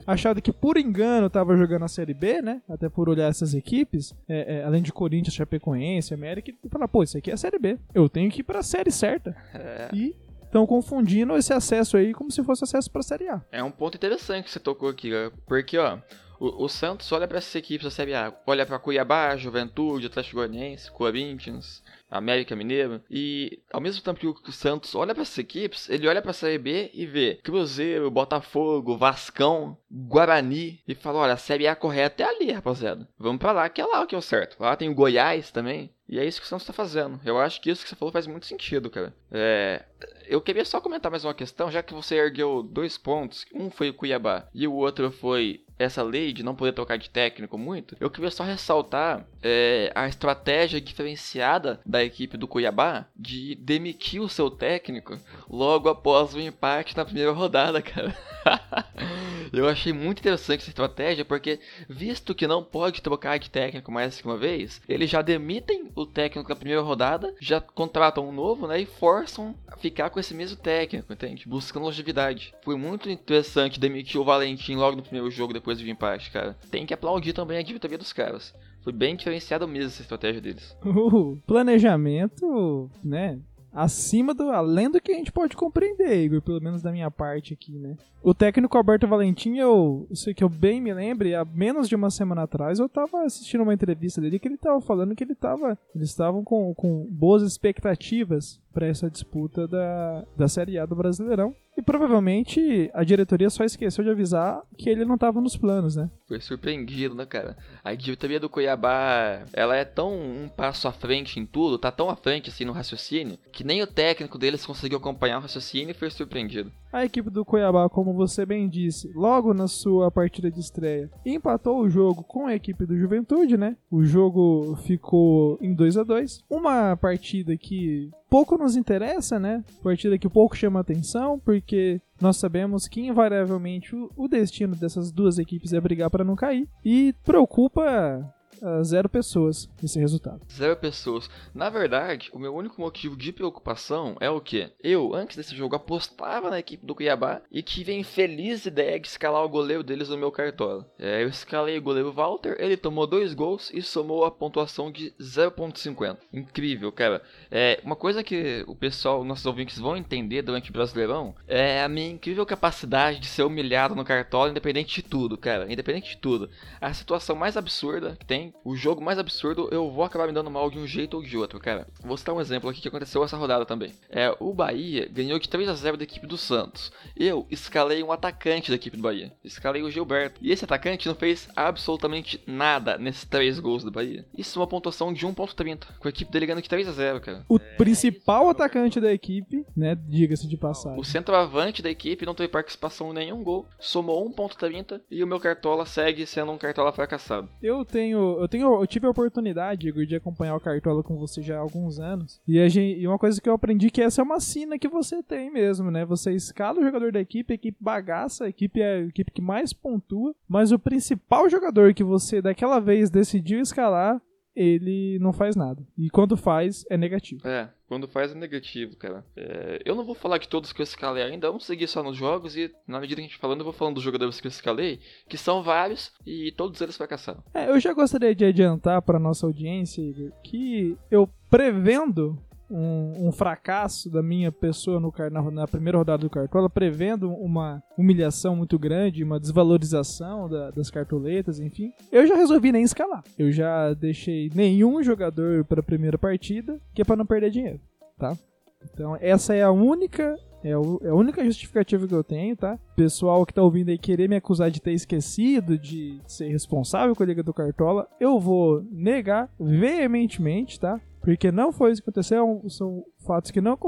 achado que por engano tava jogando a Série B, né? Até por olhar essas equipes, é, é, além de Corinthians, Chapecoense, América, e falar, pô, isso aqui é a Série B. Eu tenho que ir pra série certa. É. E estão confundindo esse acesso aí como se fosse acesso pra Série A. É um ponto interessante que você tocou aqui, porque, ó, o, o Santos olha para essas equipes da Série A, olha para Cuiabá, Juventude, Atlético Goianiense, Corinthians, América Mineiro. E ao mesmo tempo que o Santos olha para essas equipes, ele olha para a Série B e vê Cruzeiro, Botafogo, Vascão, Guarani e fala: olha, a Série A correta é ali, rapaziada. Vamos para lá, que é lá o que é o certo. Lá tem o Goiás também. E é isso que o Santos está fazendo. Eu acho que isso que você falou faz muito sentido, cara. É, eu queria só comentar mais uma questão, já que você ergueu dois pontos. Um foi o Cuiabá e o outro foi essa lei de não poder trocar de técnico muito, eu queria só ressaltar é, a estratégia diferenciada da equipe do Cuiabá de demitir o seu técnico logo após o empate na primeira rodada, cara. eu achei muito interessante essa estratégia porque, visto que não pode trocar de técnico mais que uma vez, eles já demitem o técnico na primeira rodada, já contratam um novo, né, e forçam a ficar com esse mesmo técnico, entende? Buscando longevidade. Foi muito interessante demitir o Valentim logo no primeiro jogo depois de vir empate, cara. Tem que aplaudir também a diretoria dos caras. Foi bem diferenciada mesmo essa estratégia deles. O planejamento, né? Acima do. além do que a gente pode compreender, Igor, pelo menos da minha parte aqui, né? O técnico Alberto Valentim, eu sei que eu bem me lembre, há menos de uma semana atrás eu tava assistindo uma entrevista dele que ele tava falando que ele tava. Eles estavam com, com boas expectativas para essa disputa da, da Série A do Brasileirão. E provavelmente a diretoria só esqueceu de avisar que ele não estava nos planos, né? Foi surpreendido, né, cara? A diretoria do Cuiabá, ela é tão um passo à frente em tudo, tá tão à frente assim no raciocínio, que nem o técnico deles conseguiu acompanhar o raciocínio e foi surpreendido. A equipe do Cuiabá, como você bem disse, logo na sua partida de estreia, empatou o jogo com a equipe do Juventude, né? O jogo ficou em 2 a 2 Uma partida que pouco nos interessa, né? Partida que pouco chama atenção, porque nós sabemos que invariavelmente o, destino dessas duas equipes é brigar para não cair e preocupa zero pessoas esse resultado. Zero pessoas. Na verdade, o meu único motivo de preocupação é o que? Eu, antes desse jogo, apostava na equipe do Cuiabá e tive a infeliz ideia de escalar o goleiro deles no meu cartola. É, eu escalei o goleiro Walter, ele tomou dois gols e somou a pontuação de 0.50. Incrível, cara. É, uma coisa que o pessoal, nossos ouvintes vão entender durante o Brasileirão é a minha incrível capacidade de ser humilhado no cartola, independente de tudo, cara. Independente de tudo. A situação mais absurda que tem o jogo mais absurdo, eu vou acabar me dando mal de um jeito ou de outro, cara. Vou citar um exemplo aqui que aconteceu essa rodada também. É, o Bahia ganhou de 3 a 0 da equipe do Santos. Eu escalei um atacante da equipe do Bahia. Escalei o Gilberto. E esse atacante não fez absolutamente nada nesses 3 gols do Bahia. Isso é uma pontuação de 1.30, com a equipe dele ganhando de 3 a 0, cara. O principal atacante da equipe, né? Diga-se de passagem. O centroavante da equipe não teve participação em nenhum gol, somou 1.30 e o meu cartola segue sendo um cartola fracassado. Eu tenho, eu tenho, eu tive a oportunidade, Igor, de acompanhar o cartola com você já há alguns anos. E, a gente, e uma coisa que eu aprendi que essa é uma sina que você tem mesmo, né? Você escala o jogador da equipe, a equipe bagaça, a equipe é a equipe que mais pontua, mas o principal jogador que você daquela vez decidiu escalar ele não faz nada. E quando faz, é negativo. É, quando faz é negativo, cara. É, eu não vou falar de todos que eu escalei ainda, vamos seguir só nos jogos e na medida que a gente falando, eu vou falando dos jogadores que eu escalei, que são vários e todos eles fracassaram. É, eu já gostaria de adiantar para nossa audiência, Igor, que eu prevendo um, um, fracasso da minha pessoa no, na, na, primeira rodada do Cartola, prevendo uma humilhação muito grande, uma desvalorização da, das cartoletas, enfim, eu já resolvi nem escalar. Eu já deixei nenhum jogador para a primeira partida, que é para não perder dinheiro, tá? Então, essa é a única é, é, a única justificativa que eu tenho, tá? Pessoal que tá ouvindo aí querer me acusar de ter esquecido, de ser responsável com a Liga do Cartola, eu vou negar veementemente, tá? Porque não foi isso que aconteceu, são fatos que não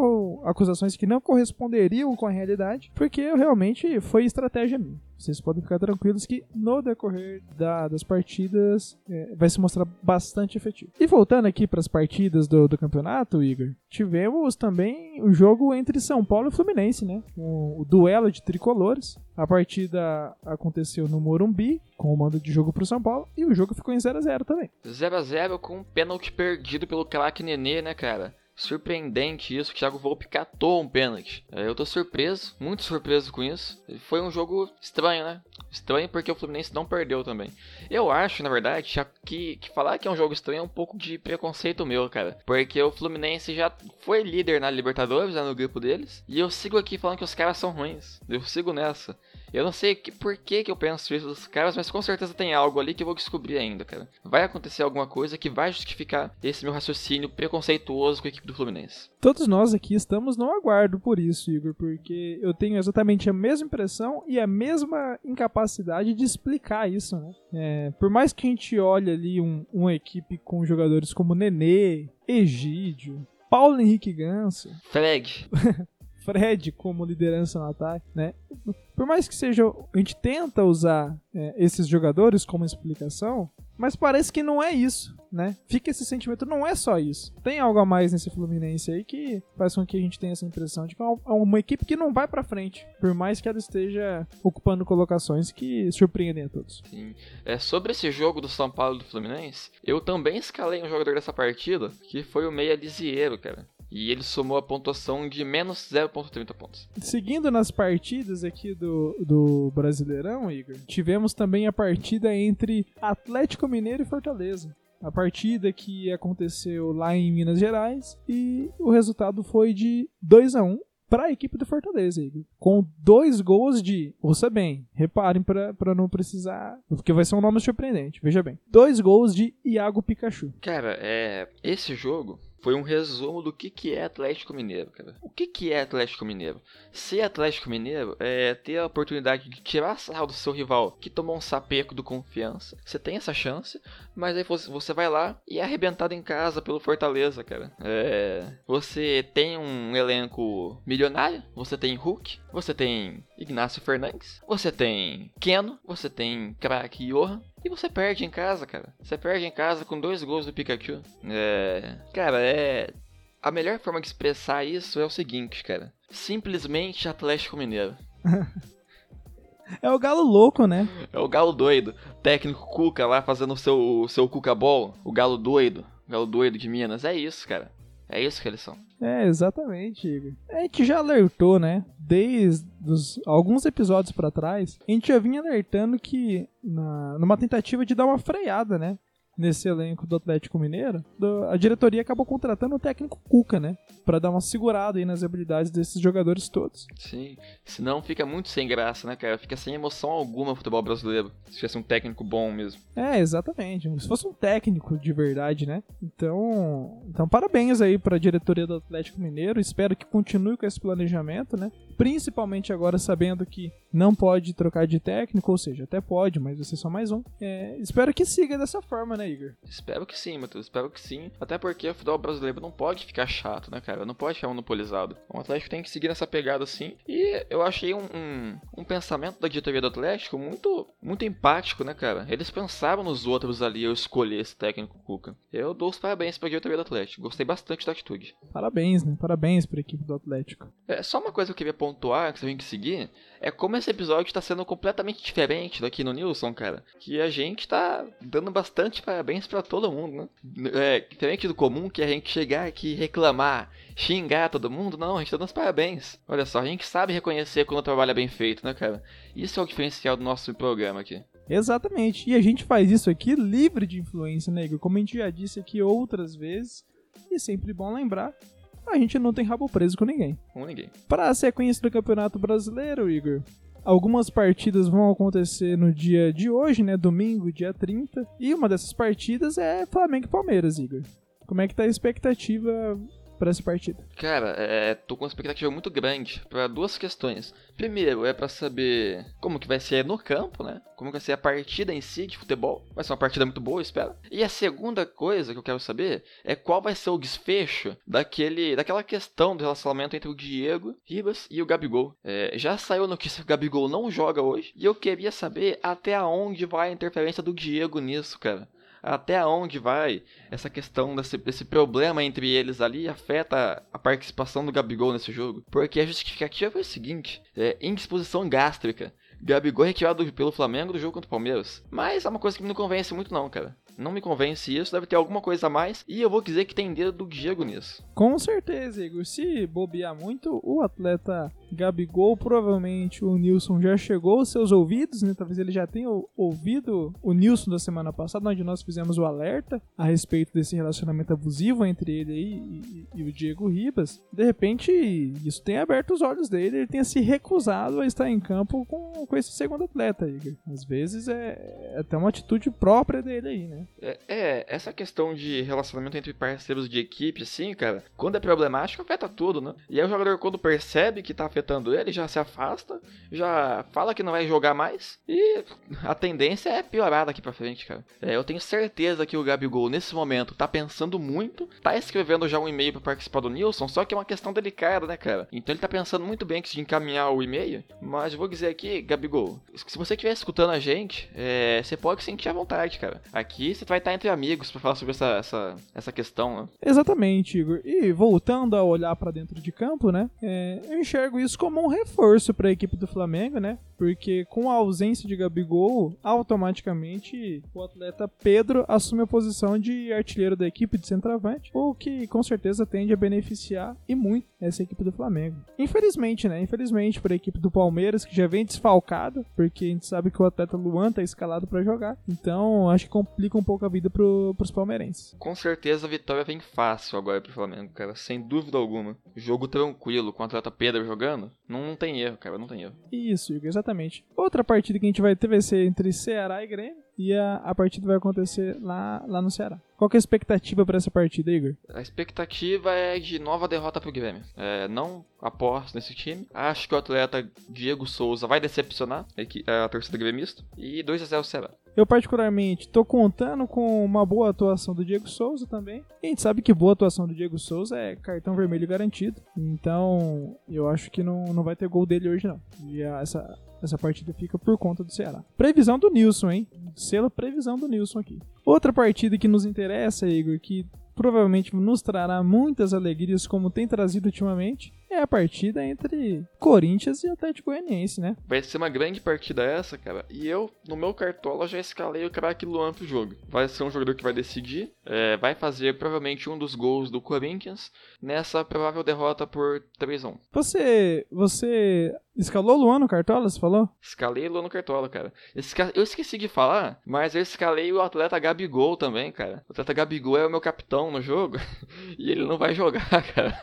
acusações que não corresponderiam com a realidade, porque realmente foi estratégia minha. Vocês podem ficar tranquilos que no decorrer da, das partidas é, vai se mostrar bastante efetivo. E voltando aqui para as partidas do, do, campeonato, Igor, tivemos também o jogo entre São Paulo e Fluminense, né? O, o duelo de tricolores. A partida aconteceu no Morumbi, com o mando de jogo para o São Paulo, e o jogo ficou em 0 a 0 também. 0 a 0 com um pênalti perdido pelo craque Nenê, né, cara? Surpreendente isso, o Thiago Volpe catou um pênalti. É, eu tô surpreso, muito surpreso com isso. Foi um jogo estranho, né? Estranho porque o Fluminense não perdeu também. Eu acho, na verdade, que, que falar que é um jogo estranho é um pouco de preconceito meu, cara. Porque o Fluminense já foi líder na Libertadores, né, no grupo deles. E eu sigo aqui falando que os caras são ruins. Eu sigo nessa. Eu não sei que, por que, que eu penso isso dos caras, mas com certeza tem algo ali que eu vou descobrir ainda, cara. Vai acontecer alguma coisa que vai justificar esse meu raciocínio preconceituoso com a equipe do Fluminense. Todos nós aqui estamos no aguardo por isso, Igor, porque eu tenho exatamente a mesma impressão e a mesma incapacidade de explicar isso, né? É, por mais que a gente olhe ali um, uma equipe com jogadores como Nenê, Egídio, Paulo Henrique Ganso. Fred. Fred como liderança no ataque, né? Por mais que seja, a gente tenta usar é, esses jogadores como explicação, mas parece que não é isso, né? Fica esse sentimento, não é só isso. Tem algo a mais nesse Fluminense aí que faz com que a gente tenha essa impressão de que é uma equipe que não vai para frente, por mais que ela esteja ocupando colocações que surpreendem a todos. Sim. É sobre esse jogo do São Paulo do Fluminense, eu também escalei um jogador dessa partida, que foi o Meia Lisieiro, cara. E ele somou a pontuação de menos 0,30 pontos. Seguindo nas partidas aqui do, do Brasileirão, Igor, tivemos também a partida entre Atlético Mineiro e Fortaleza. A partida que aconteceu lá em Minas Gerais e o resultado foi de 2 a 1 para a equipe do Fortaleza, Igor. Com dois gols de. Ouça bem, reparem para não precisar. Porque vai ser um nome surpreendente, veja bem. Dois gols de Iago Pikachu. Cara, é. Esse jogo foi um resumo do que, que é Atlético Mineiro, cara. O que, que é Atlético Mineiro? Ser Atlético Mineiro é ter a oportunidade de tirar sarro do seu rival que tomou um sapeco do confiança. Você tem essa chance, mas aí você vai lá e é arrebentado em casa pelo Fortaleza, cara. É, você tem um elenco milionário, você tem Hulk, você tem Ignacio Fernandes, você tem Keno, você tem craque Johan, e você perde em casa, cara. Você perde em casa com dois gols do Pikachu. É. Cara, é. A melhor forma de expressar isso é o seguinte, cara. Simplesmente Atlético Mineiro. é o galo louco, né? É o galo doido. Técnico Cuca lá fazendo o seu, seu Cuca Ball. O galo doido. O galo doido de Minas. É isso, cara. É isso que eles são. É, exatamente, Igor. A gente já alertou, né? Desde os, alguns episódios para trás, a gente já vinha alertando que, na, numa tentativa de dar uma freada, né? Nesse elenco do Atlético Mineiro, a diretoria acabou contratando o técnico Cuca, né? Pra dar uma segurada aí nas habilidades desses jogadores todos. Sim. Senão fica muito sem graça, né, cara? Fica sem emoção alguma o futebol brasileiro. Se tivesse um técnico bom mesmo. É, exatamente. Se fosse um técnico de verdade, né? Então, então parabéns aí pra diretoria do Atlético Mineiro. Espero que continue com esse planejamento, né? Principalmente agora sabendo que não pode trocar de técnico, ou seja, até pode, mas ser só mais um. É, espero que siga dessa forma, né, Igor? Espero que sim, Matheus. Espero que sim. Até porque o futebol brasileiro não pode ficar chato, né, cara? Não pode ficar monopolizado. O Atlético tem que seguir nessa pegada assim. E eu achei um, um, um pensamento da diretoria do Atlético muito, muito empático, né, cara? Eles pensaram nos outros ali eu escolher esse técnico Cuca. Eu dou os parabéns pra diretoria do Atlético. Gostei bastante da atitude. Parabéns, né? Parabéns pra equipe do Atlético. É, só uma coisa que eu queria pontuar, que você tem que seguir, é como esse episódio tá sendo completamente diferente daqui no Nilson, cara. Que a gente tá dando bastante parabéns pra todo mundo, né? É, diferente do comum, que a gente chegar aqui reclamar, xingar todo mundo, não, a gente tá dando os parabéns. Olha só, a gente sabe reconhecer quando o trabalho é bem feito, né, cara? Isso é o diferencial do nosso programa aqui. Exatamente. E a gente faz isso aqui livre de influência, né, Igor? Como a gente já disse aqui outras vezes, e sempre bom lembrar, a gente não tem rabo preso com ninguém. Com ninguém. Para a sequência do Campeonato Brasileiro, Igor, algumas partidas vão acontecer no dia de hoje, né, domingo, dia 30, e uma dessas partidas é Flamengo e Palmeiras, Igor. Como é que tá a expectativa para essa partida? Cara, é, tô com uma expectativa muito grande para duas questões. Primeiro, é para saber como que vai ser no campo, né? Como que vai ser a partida em si de futebol. Vai ser uma partida muito boa, espero. E a segunda coisa que eu quero saber é qual vai ser o desfecho daquele, daquela questão do relacionamento entre o Diego Ribas e o Gabigol. É, já saiu notícia que o Gabigol não joga hoje e eu queria saber até onde vai a interferência do Diego nisso, cara até onde vai essa questão desse, desse, problema entre eles ali afeta a participação do Gabigol nesse jogo. Porque a justificativa foi o seguinte: é, indisposição gástrica. Gabigol retirado pelo Flamengo do jogo contra o Palmeiras. Mas é uma coisa que me não convence muito não, cara. Não me convence isso, deve ter alguma coisa a mais. E eu vou dizer que tem dedo do Diego nisso. Com certeza, Igor. Se bobear muito, o atleta Gabigol, provavelmente o Nilson já chegou aos seus ouvidos, né? Talvez ele já tenha ouvido o Nilson da semana passada, onde nós fizemos o alerta a respeito desse relacionamento abusivo entre ele e, e, e o Diego Ribas. De repente, isso tem aberto os olhos dele, ele tenha se recusado a estar em campo com, com esse segundo atleta, Igor. Às vezes é, é até uma atitude própria dele aí, né? É, é, essa questão de relacionamento entre parceiros de equipe, assim, cara, quando é problemático, afeta tudo, né? E aí o jogador, quando percebe que tá afetando ele, já se afasta, já fala que não vai jogar mais, e a tendência é piorar daqui pra frente, cara. É, eu tenho certeza que o Gabigol, nesse momento, tá pensando muito, tá escrevendo já um e-mail pra participar do Nilson, só que é uma questão delicada, né, cara? Então ele tá pensando muito bem antes de encaminhar o e-mail, mas vou dizer aqui, Gabigol, se você estiver escutando a gente, é, você pode sentir à vontade, cara. Aqui você vai estar entre amigos para falar sobre essa, essa, essa questão, né? Exatamente, Igor. E voltando a olhar para dentro de campo, né? É, eu enxergo isso como um reforço para a equipe do Flamengo, né? Porque com a ausência de Gabigol, automaticamente o atleta Pedro assume a posição de artilheiro da equipe de centroavante, o que com certeza tende a beneficiar e muito essa equipe do Flamengo. Infelizmente, né? Infelizmente para a equipe do Palmeiras, que já vem desfalcada, porque a gente sabe que o atleta Luan tá escalado para jogar. Então, acho que complica um pouco a vida pro, pros palmeirenses. Com certeza a vitória vem fácil agora pro Flamengo, cara, sem dúvida alguma. Jogo tranquilo, com o atleta Pedro jogando, não, não tem erro, cara, não tem erro. Isso, Igor, exatamente. Outra partida que a gente vai ter vai ser entre Ceará e Grêmio. E a, a partida vai acontecer lá, lá no Ceará. Qual é a expectativa para essa partida, Igor? A expectativa é de nova derrota pro Grêmio. É, não aposto nesse time. Acho que o atleta Diego Souza vai decepcionar a, a torcida gremista. E 2 a 0 Ceará. Eu, particularmente, tô contando com uma boa atuação do Diego Souza também. E a gente sabe que boa atuação do Diego Souza é cartão vermelho garantido. Então, eu acho que não, não vai ter gol dele hoje, não. E a, essa, essa partida fica por conta do Ceará. Previsão do Nilson, hein? Selo previsão do Nilson aqui. Outra partida que nos interessa, Igor, que provavelmente nos trará muitas alegrias, como tem trazido ultimamente, é a partida entre Corinthians e Atlético Goianiense, né? Vai ser uma grande partida essa, cara. E eu, no meu cartola, já escalei o craque Luan pro jogo. Vai ser um jogador que vai decidir. é, vai fazer provavelmente um dos gols do Corinthians nessa provável derrota por 3 a 1 Você, você escalou o Luan no Cartola, você falou? Escalei o Luan Cartola, cara. Eu esqueci de falar, mas eu escalei o atleta Gabigol também, cara. O atleta Gabigol é o meu capitão no jogo e ele não vai jogar, cara.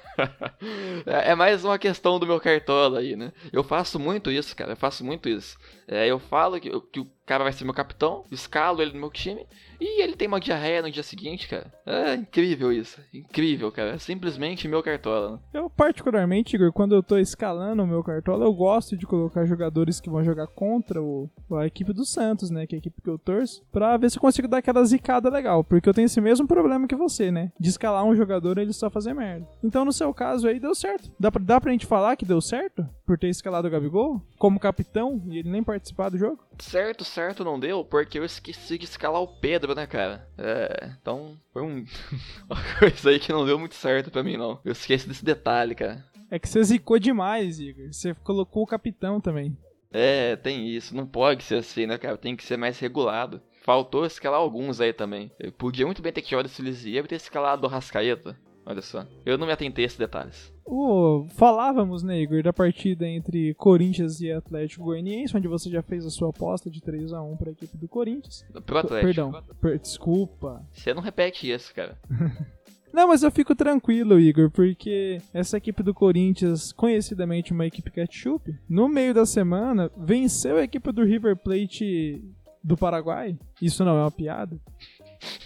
É é mais uma questão do meu Cartola aí, né? Eu faço muito isso, cara. Eu faço muito isso. É, eu falo que, que o cara vai ser meu capitão, escalo ele no meu time e ele tem uma diarreia no dia seguinte, cara. É incrível isso. Incrível, cara. É simplesmente meu Cartola. né? Eu, particularmente, Igor, quando eu tô escalando o meu Cartola, eu gosto de colocar jogadores que vão jogar contra o, a equipe do Santos, né? Que é a equipe que eu torço, pra ver se eu consigo dar aquela zicada legal. Porque eu tenho esse mesmo problema que você, né? De escalar um jogador e ele só fazer merda. Então, no seu caso aí, deu certo. Dá pra, dá pra gente falar que deu certo? Por ter escalado o Gabigol como capitão e ele nem participar do jogo? Certo, certo não deu, porque eu esqueci de escalar o Pedro, né, cara? É, então foi um... uma coisa aí que não deu muito certo pra mim, não. Eu esqueci desse detalhe, cara. É que você zicou demais, Igor. Você colocou o capitão também. É, tem isso. Não pode ser assim, né, cara? Tem que ser mais regulado. Faltou escalar alguns aí também. Eu podia muito bem ter que jogar esse Lisier e ter escalado o Rascaeta. Olha só. Eu não me atentei a esses detalhes. O- falávamos, né, Igor, da partida entre Corinthians e Atlético Goianiense, onde você já fez a sua aposta de 3 a 1 para a equipe do Corinthians. Pro Atlético. Perdão, per- desculpa. Você não repete isso, cara. Não, mas eu fico tranquilo, Igor, porque essa equipe do Corinthians, conhecidamente uma equipe ketchup, no meio da semana venceu a equipe do River Plate do Paraguai. Isso não é uma piada.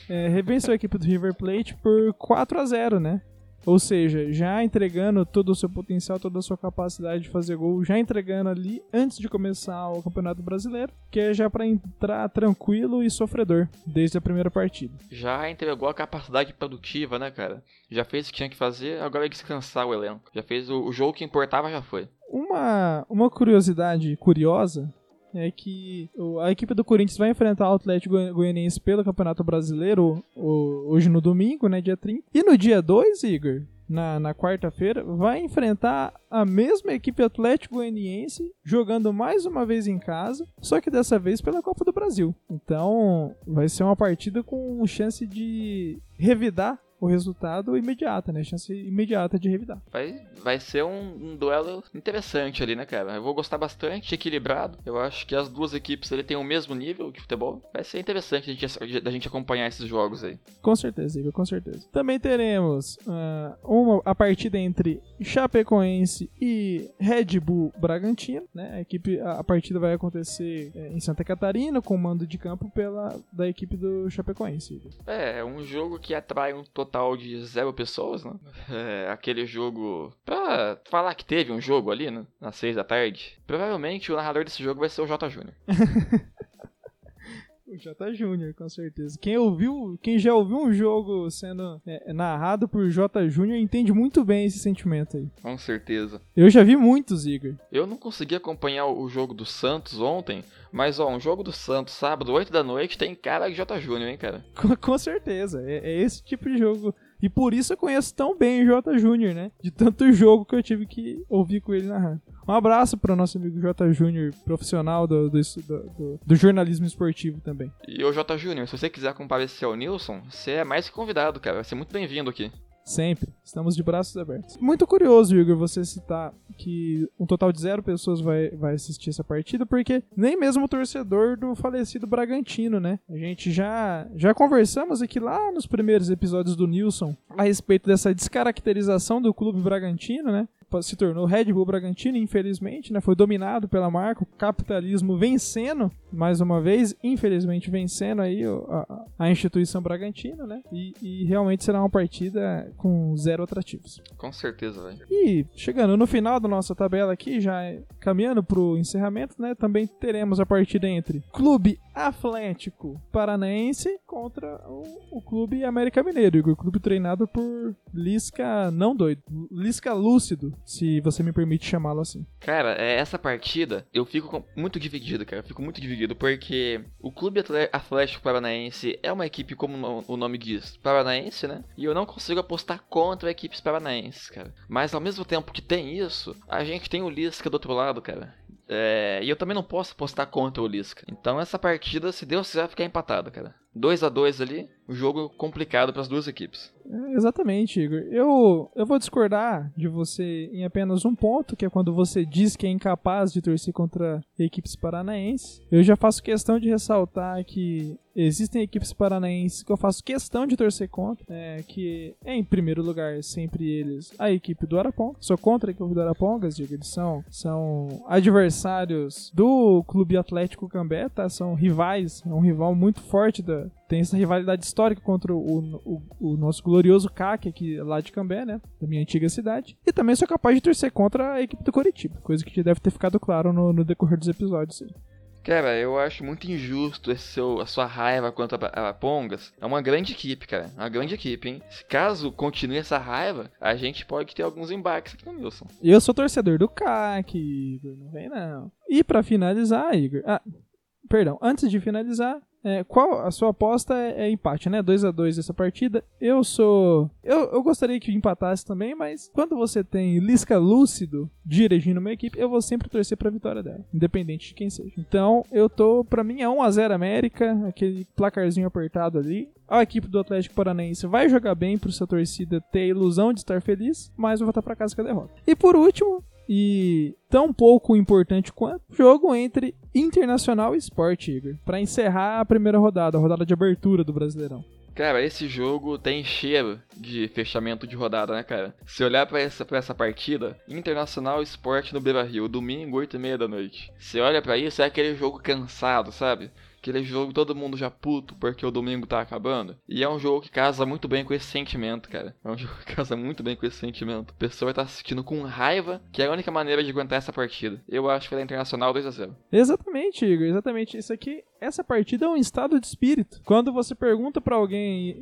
É, venceu a equipe do River Plate por 4 a 0 né? Ou seja, já entregando todo o seu potencial, toda a sua capacidade de fazer gol, já entregando ali antes de começar o Campeonato Brasileiro, que é já pra entrar tranquilo e sofredor desde a primeira partida. Já entregou a capacidade produtiva, né, cara? Já fez o que tinha que fazer, agora é descansar o elenco. Já fez o, o jogo que importava, já foi. Uma, uma curiosidade curiosa é que a equipe do Corinthians vai enfrentar o Atlético Goi- Goianiense pelo Campeonato Brasileiro hoje no domingo, né, dia 30. E no dia 2, Igor, na, na quarta-feira, vai enfrentar a mesma equipe Atlético Goianiense jogando mais uma vez em casa, só que dessa vez pela Copa do Brasil. Então, vai ser uma partida com chance de revidar o resultado imediata, né? Chance imediata de revidar. Vai, vai ser um, um duelo interessante ali, né, cara? Eu vou gostar bastante, equilibrado. Eu acho que as duas equipes ele têm o mesmo nível de futebol. Vai ser interessante a gente, da gente acompanhar esses jogos aí. Com certeza, Igor, com certeza. Também teremos ah, uma, a partida entre Chapecoense e Red Bull Bragantino, né? A, equipe, a, a partida vai acontecer eh, em Santa Catarina, com mando de campo pela, da equipe do Chapecoense. Igor. É, é um jogo que atrai um total de zero pessoas, né? É aquele jogo. Pra falar que teve um jogo ali, né? Às seis da tarde. Provavelmente o narrador desse jogo vai ser o J. Júnior. O J. Júnior, com certeza. Quem ouviu, quem já ouviu um jogo sendo eh, narrado por J. Júnior entende muito bem esse sentimento aí. Com certeza. Eu já vi muitos, Igor. Eu não consegui acompanhar o jogo do Santos ontem, mas ó, um jogo do Santos sábado, 8 da noite, tem cara de J. Júnior, hein, cara? Com, com certeza, é, é esse tipo de jogo. E por isso eu conheço tão bem o J. Júnior, né? De tanto jogo que eu tive que ouvir com ele narrando. Um abraço para o nosso amigo J. Júnior, profissional do, do, do- do- jornalismo esportivo também. E o J. Júnior, se você quiser comparecer ao Nilson, você é mais que convidado, cara. Vai ser muito bem-vindo aqui. Sempre. Estamos de braços abertos. Muito curioso, Igor, você citar que um total de zero pessoas vai, vai assistir essa partida, porque nem mesmo o torcedor do falecido Bragantino, né? A gente já, já conversamos aqui lá nos primeiros episódios do Nilson a respeito dessa descaracterização do clube Bragantino, né? Se tornou Red Bull Bragantino, infelizmente, né? Foi dominado pela marca, o capitalismo vencendo, mais uma vez, infelizmente vencendo aí a, a instituição Bragantino, né? E, e realmente será uma partida com zero atrativos. Com certeza, velho. E chegando no final da nossa tabela aqui, já caminhando pro encerramento, né? Também teremos a partida entre Clube Atlético Paranaense contra o, o Clube América Mineiro, Igor. Clube treinado por Lisca não doido, Lisca lúcido, se você me permite chamá-lo assim. Cara, é, essa partida eu fico muito dividido, cara. Eu fico muito dividido porque o Clube Atlético Paranaense é uma equipe, como o nome diz, paranaense, né? E eu não consigo apostar contra equipes paranaenses, cara. Mas ao mesmo tempo que tem isso, a gente tem o Lisca do outro lado, cara. É, e eu também não posso apostar contra o Lisca. Então essa partida, se Deus quiser, vai ficar empatada, cara. 2 a 2 ali, um jogo complicado para as duas equipes. É, exatamente, Igor. Eu, eu vou discordar de você em apenas um ponto, que é quando você diz que é incapaz de torcer contra equipes paranaenses. Eu já faço questão de ressaltar que existem equipes paranaenses que eu faço questão de torcer contra, é, que em primeiro lugar sempre eles a equipe do Araponga. Sou contra a equipe do Arapongas, digo, eles são, são adversários do Clube Atlético Cambé, tá? São rivais, é um rival muito forte da, tem essa rivalidade histórica contra o, o, o nosso glorioso CAC aqui lá de Cambé, né? Da minha antiga cidade. E também sou capaz de torcer contra a equipe do Coritiba, coisa que deve ter ficado claro no, no decorrer dos episódios. Cara, eu acho muito injusto esse seu, a sua raiva contra a, a Pongas. É uma grande equipe, cara. Uma grande equipe, hein? Caso continue essa raiva, a gente pode ter alguns embates aqui no Wilson. Eu sou torcedor do CAC, Igor. Não vem não. E para finalizar, Igor. Ah, perdão. Antes de finalizar, é, qual a sua aposta é, é empate, né? 2 a 2 essa partida. Eu sou. Eu, eu gostaria que empatasse também, mas quando você tem Lisca lúcido dirigindo uma equipe, eu vou sempre torcer pra vitória dela, independente de quem seja. Então, eu tô. Pra mim é 1 a 0 América, aquele placarzinho apertado ali. A equipe do Atlético Paranaense vai jogar bem pro sua torcida ter a ilusão de estar feliz, mas vai voltar para casa com a derrota. E por último, e tão pouco importante quanto jogo entre Internacional e Sport, Igor, para encerrar a primeira rodada, a rodada de abertura do Brasileirão. Cara, esse jogo tem cheiro de fechamento de rodada, né, cara? Se olhar para essa, pra essa partida, Internacional Esporte no Beira Rio, domingo, 8 e meia da noite. Você olha para isso, é aquele jogo cansado, sabe? Aquele jogo todo mundo já puto porque o domingo tá acabando. E é um jogo que casa muito bem com esse sentimento, cara. É um jogo que casa muito bem com esse sentimento. A pessoa vai tá assistindo com raiva, que é a única maneira de aguentar essa partida. Eu acho que ela é internacional 2 a 0 Exatamente, Igor. Exatamente. Isso aqui, essa partida é um estado de espírito. Quando você pergunta para alguém,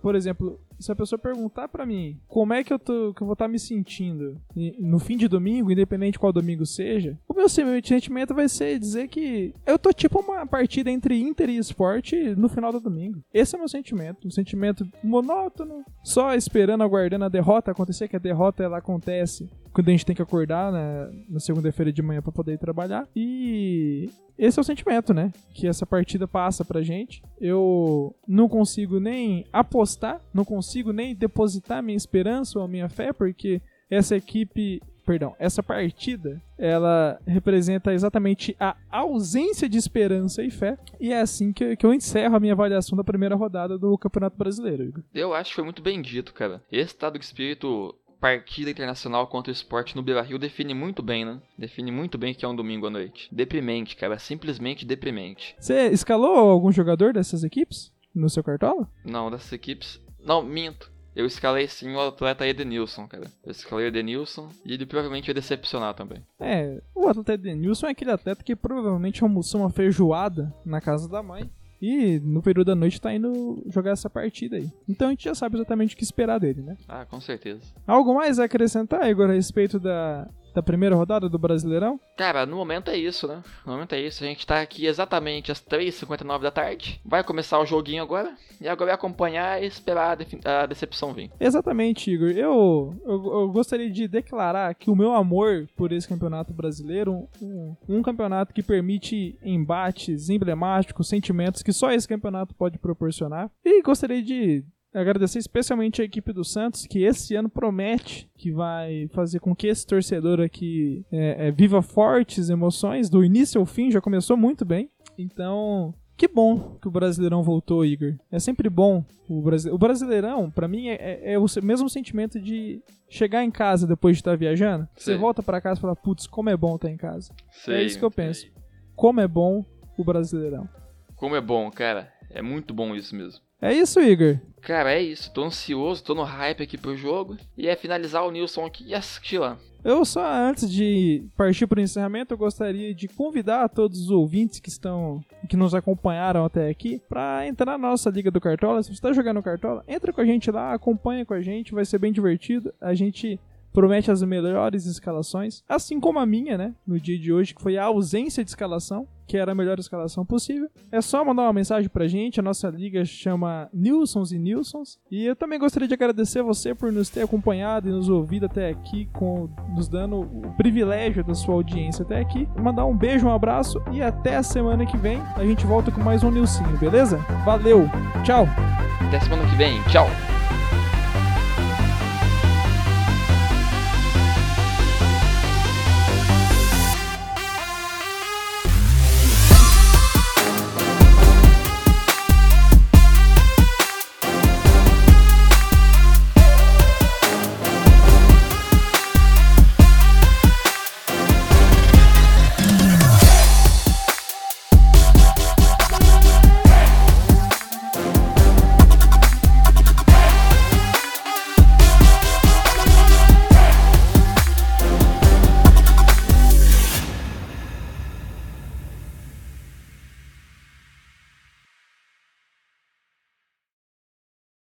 por exemplo, se a pessoa perguntar para mim como é que eu, tô, que eu vou estar tá me sentindo no fim de domingo, independente de qual domingo seja, o meu sentimento vai ser dizer que eu tô tipo uma partida entre Inter e esporte no final do domingo. Esse é o meu sentimento. Um sentimento monótono, só esperando, aguardando a derrota acontecer, que a derrota ela acontece quando a gente tem que acordar né, na segunda-feira de manhã para poder ir trabalhar. E esse é o sentimento, né? Que essa partida passa pra gente. Eu não consigo nem apostar, não consigo nem depositar minha esperança ou a minha fé, porque essa equipe perdão, essa partida, ela representa exatamente a ausência de esperança e fé. E é assim que, que eu encerro a minha avaliação da primeira rodada do Campeonato Brasileiro. Igor. Eu acho que foi muito bem dito, cara. Esse estado de espírito partida internacional contra o esporte no Beira-Rio define muito bem, né? Define muito bem que é um domingo à noite. Deprimente, cara, simplesmente deprimente. Você escalou algum jogador dessas equipes no seu cartola? Não, dessas equipes. Não, minto. Eu escalei sim o atleta Edenilson, cara. Eu escalei o Edenilson e ele provavelmente ia decepcionar também. É, o atleta Edenilson é aquele atleta que provavelmente almoçou uma feijoada na casa da mãe e no período da noite tá indo jogar essa partida aí. Então a gente já sabe exatamente o que esperar dele, né? Ah, com certeza. Algo mais a acrescentar, Igor, a respeito da, da primeira rodada do Brasileirão? Cara, no momento é isso, né? No momento é isso. A gente tá aqui exatamente às 3h59 da tarde. Vai começar o joguinho agora. E agora é acompanhar e esperar a, a decepção vir. Exatamente, Igor. Eu, eu, eu, gostaria de declarar que o meu amor por esse campeonato brasileiro, um, um campeonato que permite embates emblemáticos, sentimentos que só esse campeonato pode proporcionar. E gostaria de agradecer especialmente a equipe do Santos, que esse ano promete que vai fazer com que esse torcedor aqui é, é, viva fortes emoções, do início ao fim, já começou muito bem. Então, que bom que o Brasileirão voltou, Igor. É sempre bom. O, Brasi o Brasileirão, para mim, é, é, é, o mesmo sentimento de chegar em casa depois de estar viajando. Sei. Você volta para casa e fala, putz, como é bom estar em casa. Sei, é isso que eu penso. Sei. Como é bom o Brasileirão. Como é bom, cara. É muito bom isso mesmo. É isso, Igor. Cara, é isso. Tô ansioso, tô no hype aqui pro jogo. E é finalizar o Nilson aqui e assistir lá. Eu só, antes de partir para o encerramento, eu gostaria de convidar todos os ouvintes que estão que nos acompanharam até aqui para entrar na nossa Liga do Cartola. Se você está jogando Cartola, entra com a gente lá, acompanha com a gente, vai ser bem divertido. A gente promete as melhores escalações, assim como a minha, né, no dia de hoje, que foi a ausência de escalação. Que era a melhor escalação possível. É só mandar uma mensagem pra gente, a nossa liga chama Nilsons e Nilsons. E eu também gostaria de agradecer você por nos ter acompanhado e nos ouvido até aqui, com, nos dando o privilégio da sua audiência até aqui. Mandar um beijo, um abraço e até a semana que vem a gente volta com mais um Nilcinho, beleza? Valeu, tchau! Até semana que vem. Tchau.